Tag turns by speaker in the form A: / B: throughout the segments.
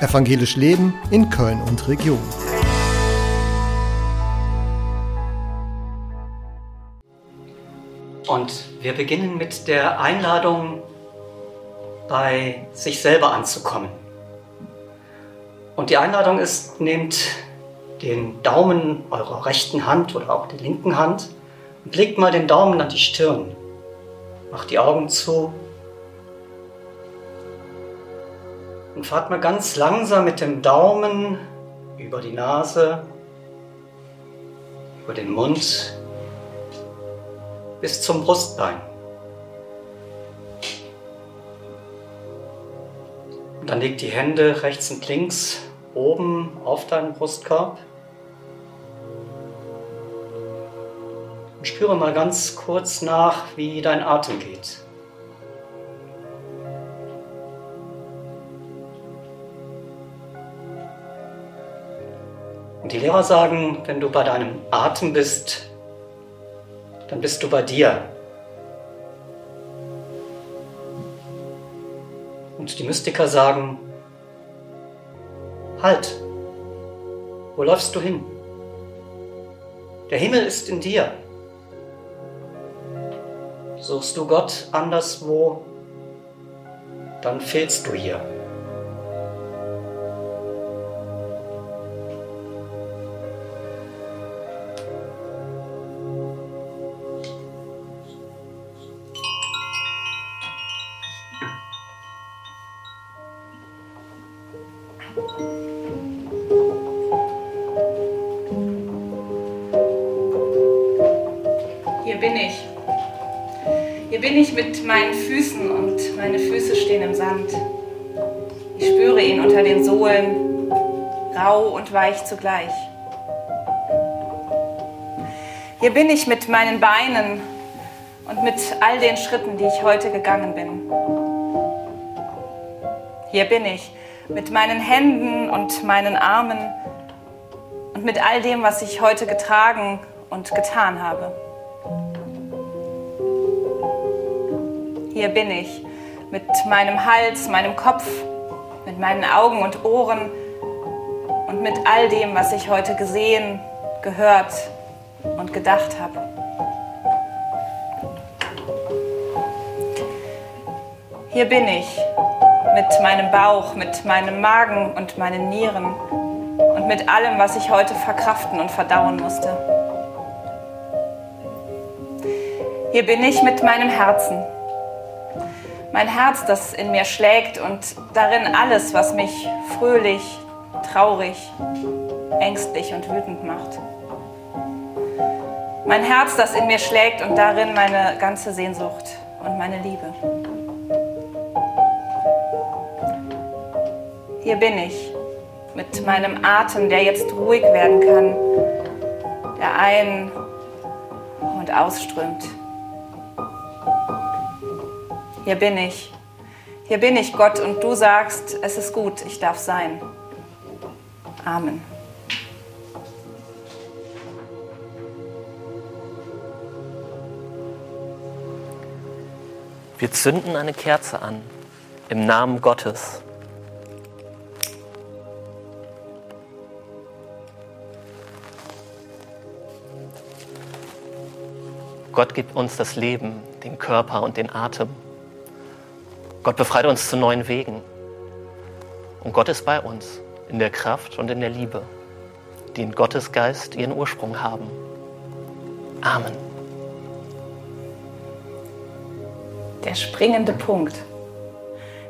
A: Evangelisch Leben in Köln und Region.
B: Und wir beginnen mit der Einladung, bei sich selber anzukommen. Und die Einladung ist, nehmt den Daumen eurer rechten Hand oder auch der linken Hand und legt mal den Daumen an die Stirn. Macht die Augen zu und fahrt mal ganz langsam mit dem Daumen über die Nase, über den Mund bis zum Brustbein. Und dann leg die Hände rechts und links oben auf deinen Brustkorb. Und spüre mal ganz kurz nach, wie dein Atem geht. Die Lehrer sagen, wenn du bei deinem Atem bist, dann bist du bei dir. Und die Mystiker sagen, halt, wo läufst du hin? Der Himmel ist in dir. Suchst du Gott anderswo, dann fehlst du hier.
C: Hier bin ich. Hier bin ich mit meinen Füßen und meine Füße stehen im Sand. Ich spüre ihn unter den Sohlen, rau und weich zugleich. Hier bin ich mit meinen Beinen und mit all den Schritten, die ich heute gegangen bin. Hier bin ich mit meinen Händen und meinen Armen und mit all dem, was ich heute getragen und getan habe. Hier bin ich mit meinem Hals, meinem Kopf, mit meinen Augen und Ohren und mit all dem, was ich heute gesehen, gehört und gedacht habe. Hier bin ich mit meinem Bauch, mit meinem Magen und meinen Nieren und mit allem, was ich heute verkraften und verdauen musste. Hier bin ich mit meinem Herzen. Mein Herz, das in mir schlägt und darin alles, was mich fröhlich, traurig, ängstlich und wütend macht. Mein Herz, das in mir schlägt und darin meine ganze Sehnsucht und meine Liebe. Hier bin ich mit meinem Atem, der jetzt ruhig werden kann, der ein- und ausströmt. Hier bin ich. Hier bin ich, Gott, und du sagst, es ist gut, ich darf sein. Amen.
D: Wir zünden eine Kerze an im Namen Gottes. Gott gibt uns das Leben, den Körper und den Atem. Gott befreit uns zu neuen Wegen. Und Gott ist bei uns in der Kraft und in der Liebe, die in Gottes Geist ihren Ursprung haben. Amen.
C: Der springende Punkt.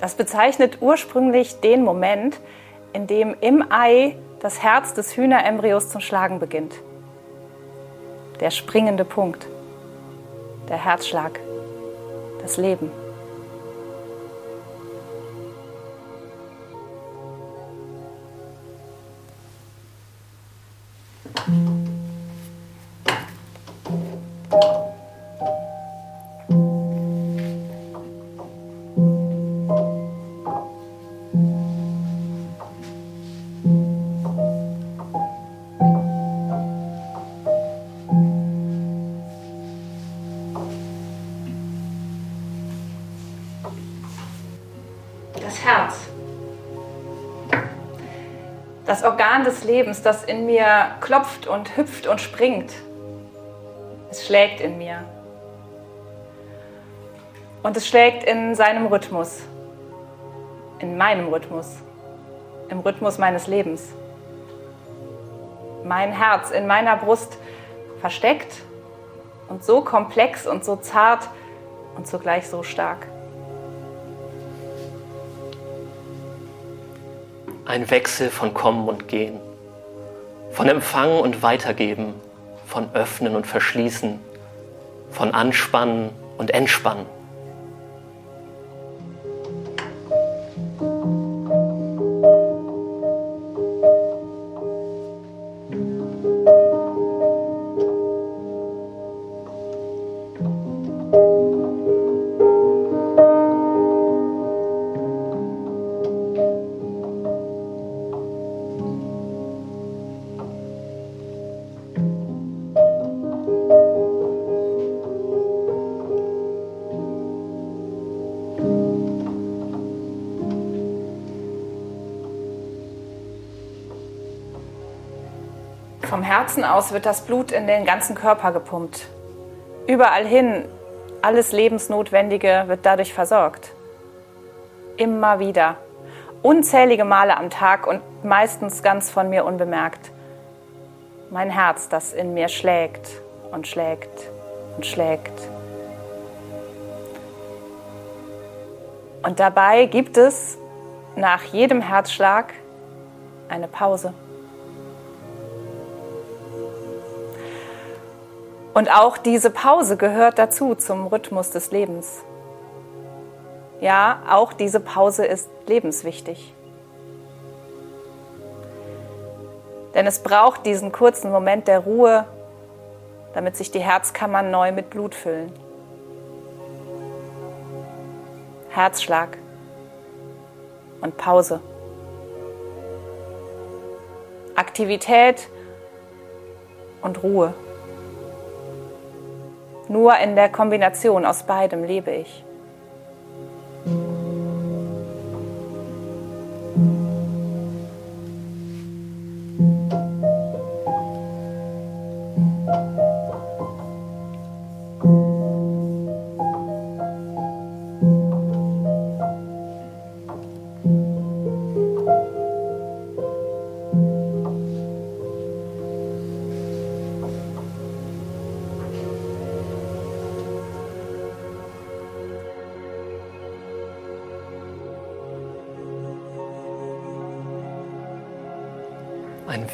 C: Das bezeichnet ursprünglich den Moment, in dem im Ei das Herz des Hühnerembryos zum Schlagen beginnt. Der springende Punkt. Der Herzschlag. Das Leben. Das Organ des Lebens, das in mir klopft und hüpft und springt. Es schlägt in mir. Und es schlägt in seinem Rhythmus, in meinem Rhythmus, im Rhythmus meines Lebens. Mein Herz in meiner Brust versteckt und so komplex und so zart und zugleich so stark.
D: Ein Wechsel von Kommen und Gehen, von Empfangen und Weitergeben, von Öffnen und Verschließen, von Anspannen und Entspannen.
C: Vom Herzen aus wird das Blut in den ganzen Körper gepumpt. Überall hin, alles Lebensnotwendige wird dadurch versorgt. Immer wieder. Unzählige Male am Tag und meistens ganz von mir unbemerkt. Mein Herz, das in mir schlägt und schlägt und schlägt. Und dabei gibt es nach jedem Herzschlag eine Pause. Und auch diese Pause gehört dazu zum Rhythmus des Lebens. Ja, auch diese Pause ist lebenswichtig. Denn es braucht diesen kurzen Moment der Ruhe, damit sich die Herzkammern neu mit Blut füllen. Herzschlag und Pause. Aktivität und Ruhe. Nur in der Kombination aus beidem lebe ich.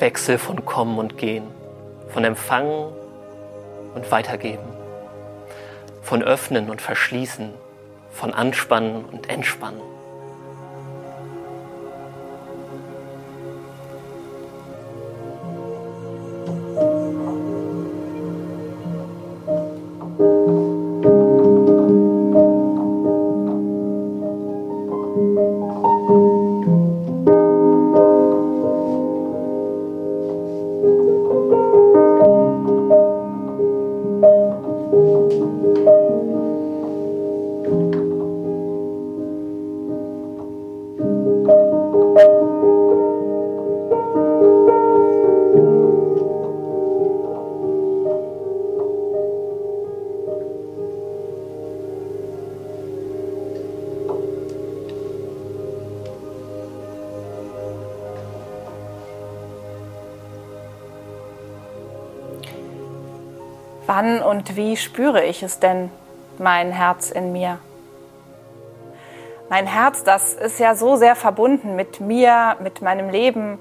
D: Wechsel von Kommen und Gehen, von Empfangen und Weitergeben, von Öffnen und Verschließen, von Anspannen und Entspannen.
C: Und wie spüre ich es denn, mein Herz in mir? Mein Herz, das ist ja so sehr verbunden mit mir, mit meinem Leben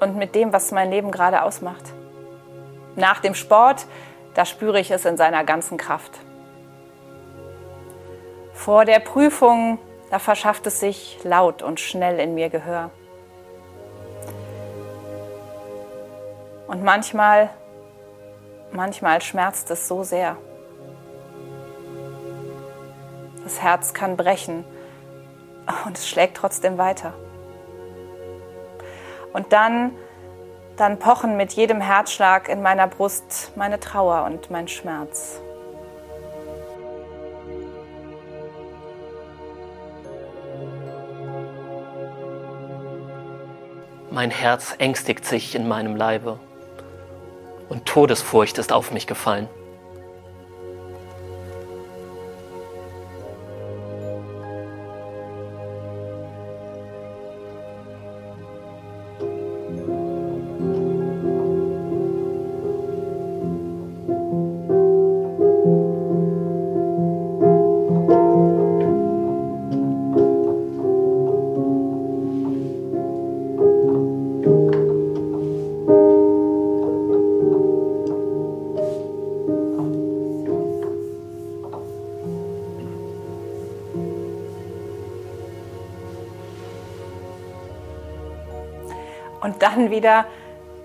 C: und mit dem, was mein Leben gerade ausmacht. Nach dem Sport, da spüre ich es in seiner ganzen Kraft. Vor der Prüfung, da verschafft es sich laut und schnell in mir Gehör. Und manchmal Manchmal schmerzt es so sehr. Das Herz kann brechen und es schlägt trotzdem weiter. Und dann, dann pochen mit jedem Herzschlag in meiner Brust meine Trauer und mein Schmerz.
D: Mein Herz ängstigt sich in meinem Leibe und Todesfurcht ist auf mich gefallen.
C: Und dann wieder,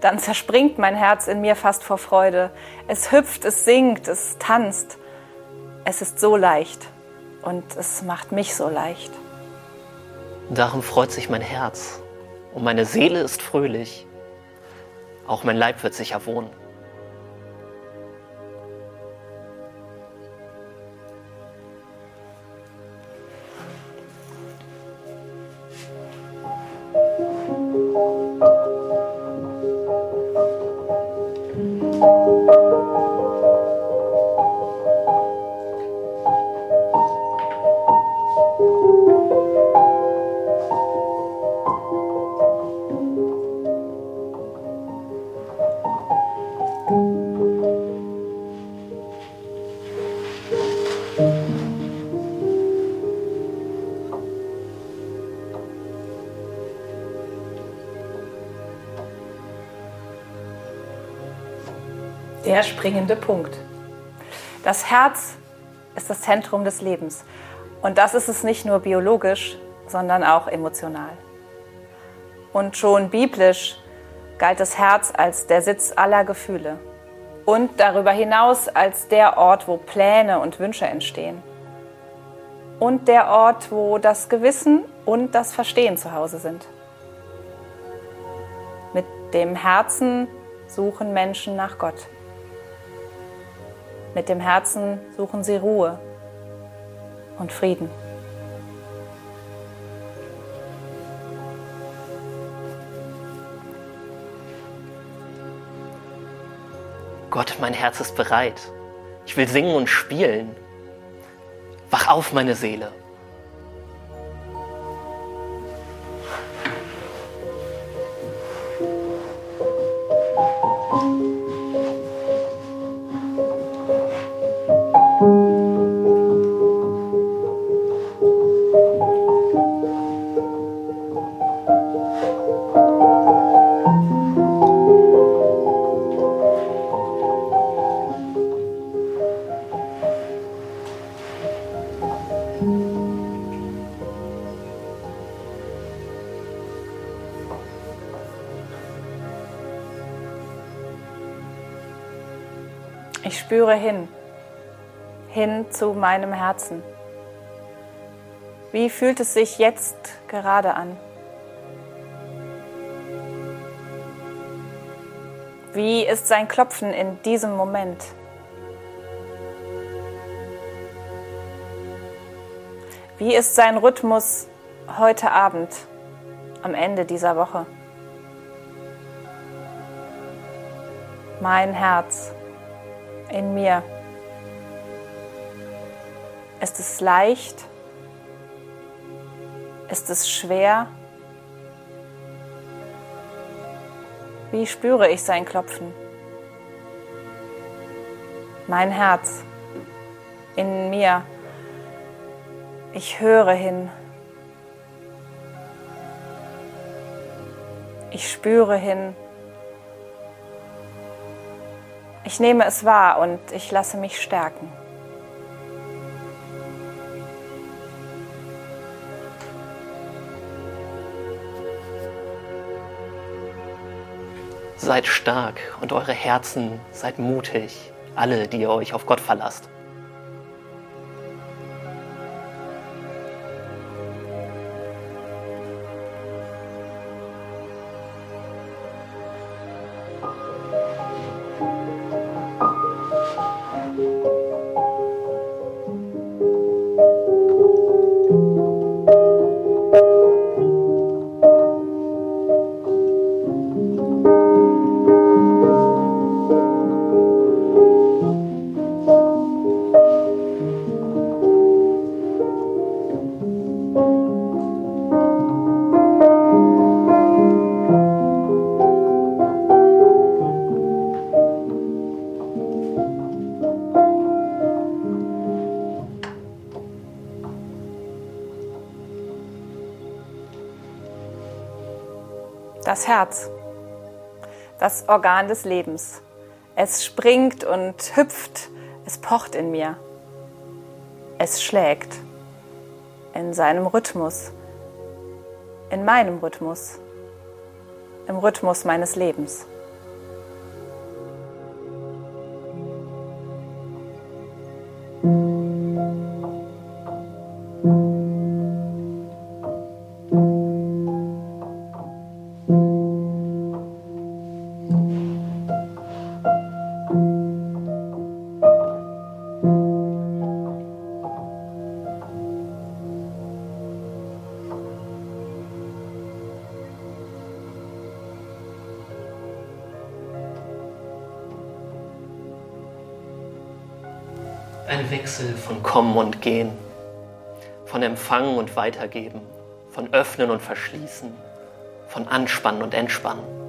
C: dann zerspringt mein Herz in mir fast vor Freude. Es hüpft, es singt, es tanzt. Es ist so leicht und es macht mich so leicht.
D: Darum freut sich mein Herz und meine Seele ist fröhlich. Auch mein Leib wird sich erwohnen.
C: Der springende Punkt. Das Herz ist das Zentrum des Lebens. Und das ist es nicht nur biologisch, sondern auch emotional. Und schon biblisch galt das Herz als der Sitz aller Gefühle und darüber hinaus als der Ort, wo Pläne und Wünsche entstehen. Und der Ort, wo das Gewissen und das Verstehen zu Hause sind. Mit dem Herzen suchen Menschen nach Gott. Mit dem Herzen suchen sie Ruhe und Frieden.
D: Gott, mein Herz ist bereit. Ich will singen und spielen. Wach auf, meine Seele.
C: Ich spüre hin, hin zu meinem Herzen. Wie fühlt es sich jetzt gerade an? Wie ist sein Klopfen in diesem Moment? Wie ist sein Rhythmus heute Abend, am Ende dieser Woche? Mein Herz in mir. Ist es leicht? Ist es schwer? Wie spüre ich sein Klopfen? Mein Herz in mir. Ich höre hin. Ich spüre hin. Ich nehme es wahr und ich lasse mich stärken.
D: Seid stark und eure Herzen seid mutig, alle, die ihr euch auf Gott verlasst.
C: Das Herz, das Organ des Lebens. Es springt und hüpft, es pocht in mir. Es schlägt in seinem Rhythmus, in meinem Rhythmus, im Rhythmus meines Lebens.
D: Ein Wechsel von Kommen und Gehen, von Empfangen und Weitergeben, von Öffnen und Verschließen, von Anspannen und Entspannen.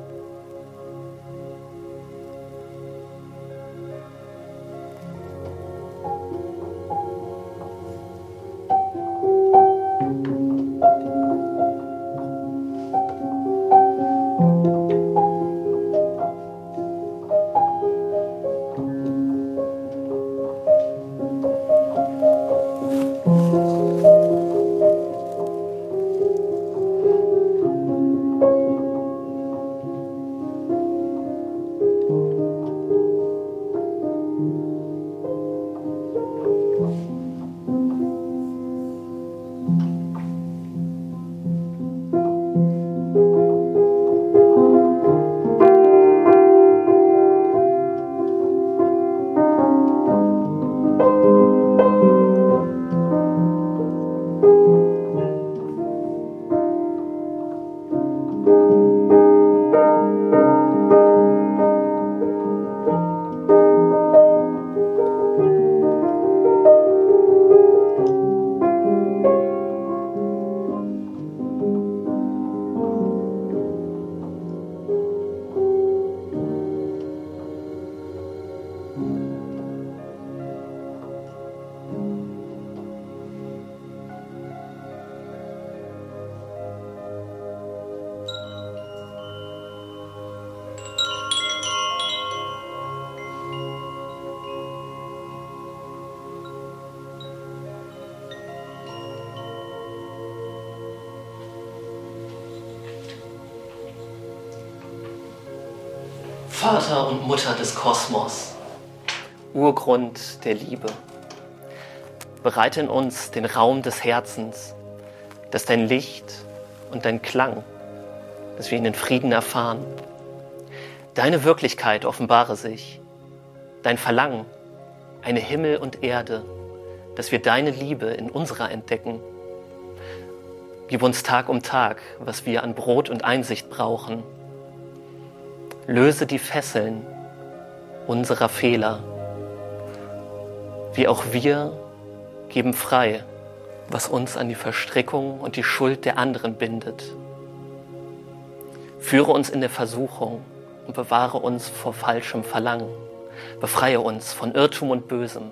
D: Vater und Mutter des Kosmos, Urgrund der Liebe. Bereite in uns den Raum des Herzens, dass dein Licht und dein Klang, dass wir ihn in Frieden erfahren. Deine Wirklichkeit offenbare sich, dein Verlangen, eine Himmel und Erde, dass wir deine Liebe in unserer entdecken. Gib uns Tag um Tag, was wir an Brot und Einsicht brauchen Löse die Fesseln unserer Fehler. Wie auch wir geben frei, was uns an die Verstrickung und die Schuld der anderen bindet. Führe uns in der Versuchung und bewahre uns vor falschem Verlangen. Befreie uns von Irrtum und Bösem.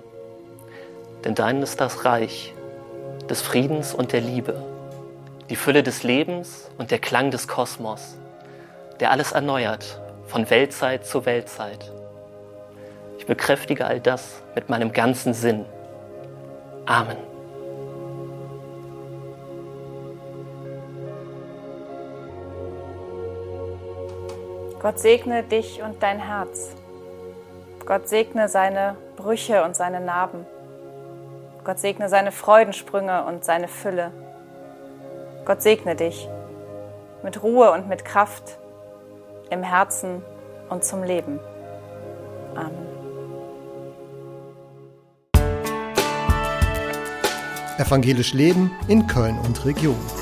D: Denn dein ist das Reich des Friedens und der Liebe, die Fülle des Lebens und der Klang des Kosmos, der alles erneuert von Weltzeit zu Weltzeit. Ich bekräftige all das mit meinem ganzen Sinn. Amen.
C: Gott segne dich und dein Herz. Gott segne seine Brüche und seine Narben. Gott segne seine Freudensprünge und seine Fülle. Gott segne dich mit Ruhe und mit Kraft im Herzen und zum Leben. Amen.
A: Evangelisch Leben in Köln und Region.